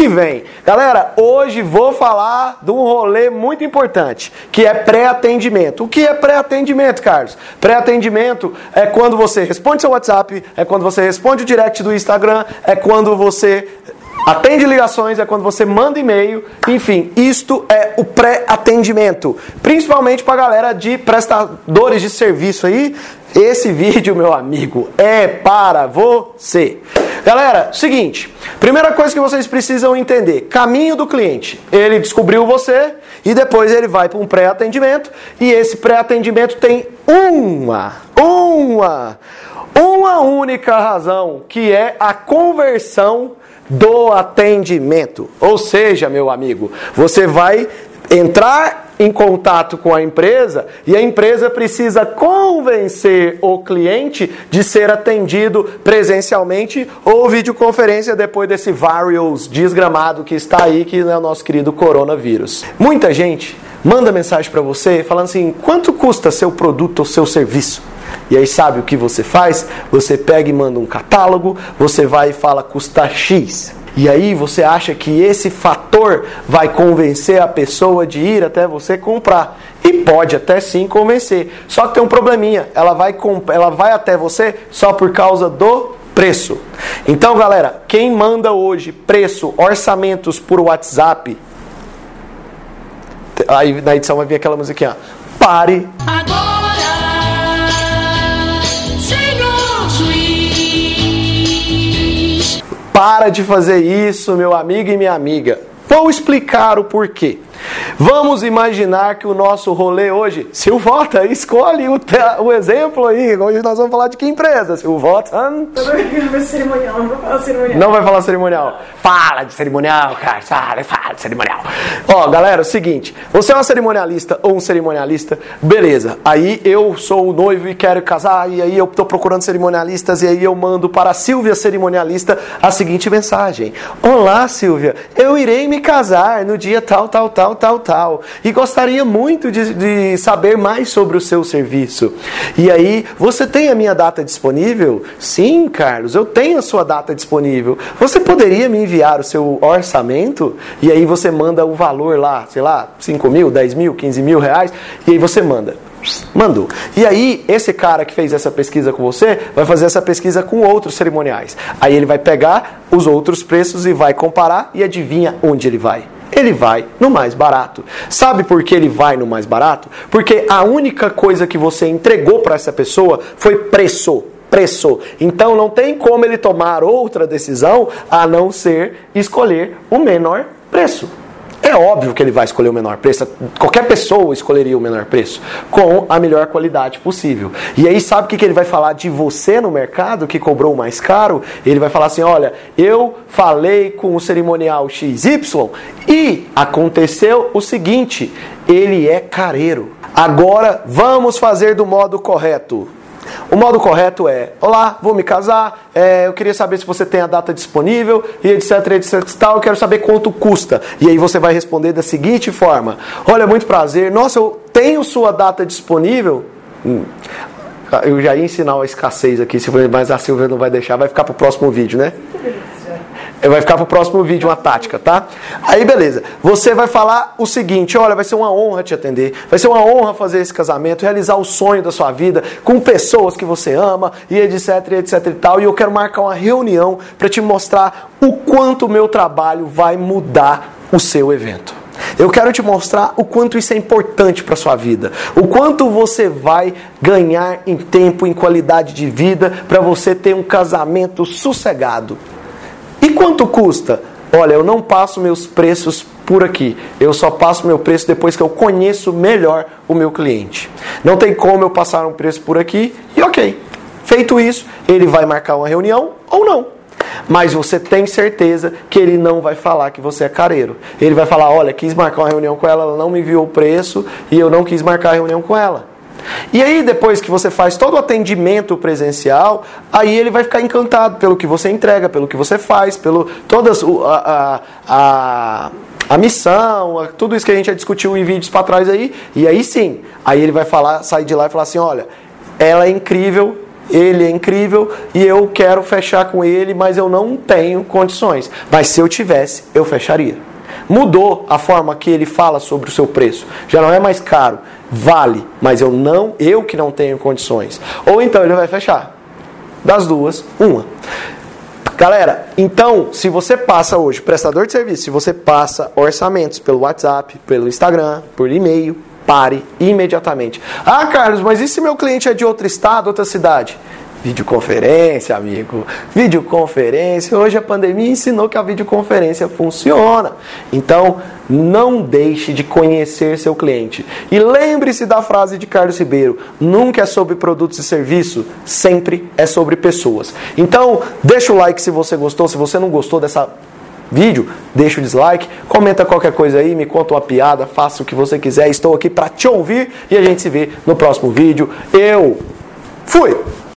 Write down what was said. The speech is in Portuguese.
que vem. Galera, hoje vou falar de um rolê muito importante, que é pré-atendimento. O que é pré-atendimento, Carlos? Pré-atendimento é quando você responde seu WhatsApp, é quando você responde o direct do Instagram, é quando você Atende ligações é quando você manda e-mail. Enfim, isto é o pré-atendimento. Principalmente para a galera de prestadores de serviço aí. Esse vídeo, meu amigo, é para você. Galera, seguinte. Primeira coisa que vocês precisam entender: caminho do cliente. Ele descobriu você e depois ele vai para um pré-atendimento. E esse pré-atendimento tem uma, uma, uma única razão, que é a conversão do atendimento. Ou seja, meu amigo, você vai entrar em contato com a empresa e a empresa precisa convencer o cliente de ser atendido presencialmente ou videoconferência depois desse virus desgramado que está aí, que é o nosso querido coronavírus. Muita gente manda mensagem para você falando assim: quanto custa seu produto ou seu serviço? E aí sabe o que você faz? Você pega e manda um catálogo, você vai e fala custa X. E aí você acha que esse fator vai convencer a pessoa de ir até você comprar. E pode até sim convencer. Só que tem um probleminha. Ela vai, ela vai até você só por causa do preço. Então, galera, quem manda hoje preço, orçamentos por WhatsApp. Aí na edição vai vir aquela musiquinha. Pare. Agora. Para de fazer isso, meu amigo e minha amiga. Vou explicar o porquê. Vamos imaginar que o nosso rolê hoje, se o Vota escolhe o, o exemplo aí, hoje nós vamos falar de que empresa? Se o Vota. cerimonial, não vai falar cerimonial. Não vai falar cerimonial. Fala de cerimonial, cara. Fala, fala de cerimonial. Ó, galera, é o seguinte: você é uma cerimonialista ou um cerimonialista, beleza. Aí eu sou o noivo e quero casar, e aí eu tô procurando cerimonialistas, e aí eu mando para a Silvia cerimonialista a seguinte mensagem: Olá, Silvia, eu irei me casar no dia tal, tal, tal tal, tal, tal. E gostaria muito de, de saber mais sobre o seu serviço. E aí, você tem a minha data disponível? Sim, Carlos, eu tenho a sua data disponível. Você poderia me enviar o seu orçamento? E aí você manda o valor lá, sei lá, 5 mil, 10 mil, 15 mil reais. E aí você manda. Mandou. E aí, esse cara que fez essa pesquisa com você vai fazer essa pesquisa com outros cerimoniais. Aí ele vai pegar os outros preços e vai comparar e adivinha onde ele vai ele vai no mais barato. Sabe por que ele vai no mais barato? Porque a única coisa que você entregou para essa pessoa foi preço. Preço. Então não tem como ele tomar outra decisão a não ser escolher o menor preço. É óbvio que ele vai escolher o menor preço. Qualquer pessoa escolheria o menor preço com a melhor qualidade possível. E aí, sabe o que ele vai falar de você no mercado que cobrou mais caro? Ele vai falar assim: olha, eu falei com o cerimonial XY e aconteceu o seguinte: ele é careiro. Agora vamos fazer do modo correto. O modo correto é: Olá, vou me casar, é, eu queria saber se você tem a data disponível, e etc, etc, tal, eu quero saber quanto custa. E aí você vai responder da seguinte forma: Olha, muito prazer, nossa, eu tenho sua data disponível. Hum. Eu já ia ensinar a escassez aqui, mas a Silvia não vai deixar, vai ficar para o próximo vídeo, né? Vai ficar pro próximo vídeo uma tática, tá? Aí beleza. Você vai falar o seguinte: olha, vai ser uma honra te atender, vai ser uma honra fazer esse casamento, realizar o sonho da sua vida com pessoas que você ama e etc, etc e tal. E eu quero marcar uma reunião para te mostrar o quanto o meu trabalho vai mudar o seu evento. Eu quero te mostrar o quanto isso é importante para sua vida, o quanto você vai ganhar em tempo, em qualidade de vida, para você ter um casamento sossegado. E quanto custa? Olha, eu não passo meus preços por aqui. Eu só passo meu preço depois que eu conheço melhor o meu cliente. Não tem como eu passar um preço por aqui e ok. Feito isso, ele vai marcar uma reunião ou não. Mas você tem certeza que ele não vai falar que você é careiro. Ele vai falar: olha, quis marcar uma reunião com ela, ela não me enviou o preço e eu não quis marcar a reunião com ela. E aí, depois que você faz todo o atendimento presencial, aí ele vai ficar encantado pelo que você entrega, pelo que você faz, pelo todas a, a, a, a missão, tudo isso que a gente já discutiu em vídeos para trás aí. E aí sim, aí ele vai falar, sair de lá e falar assim: olha, ela é incrível ele é incrível e eu quero fechar com ele, mas eu não tenho condições. Mas se eu tivesse, eu fecharia. Mudou a forma que ele fala sobre o seu preço. Já não é mais caro, vale, mas eu não, eu que não tenho condições. Ou então ele vai fechar. Das duas, uma. Galera, então, se você passa hoje, prestador de serviço, se você passa orçamentos pelo WhatsApp, pelo Instagram, por e-mail, pare imediatamente. Ah, Carlos, mas e se meu cliente é de outro estado, outra cidade? Videoconferência, amigo. Videoconferência. Hoje a pandemia ensinou que a videoconferência funciona. Então, não deixe de conhecer seu cliente. E lembre-se da frase de Carlos Ribeiro: nunca é sobre produtos e serviços, sempre é sobre pessoas. Então, deixa o like se você gostou. Se você não gostou dessa vídeo, deixa o dislike, comenta qualquer coisa aí, me conta uma piada, faça o que você quiser. Estou aqui para te ouvir e a gente se vê no próximo vídeo. Eu fui!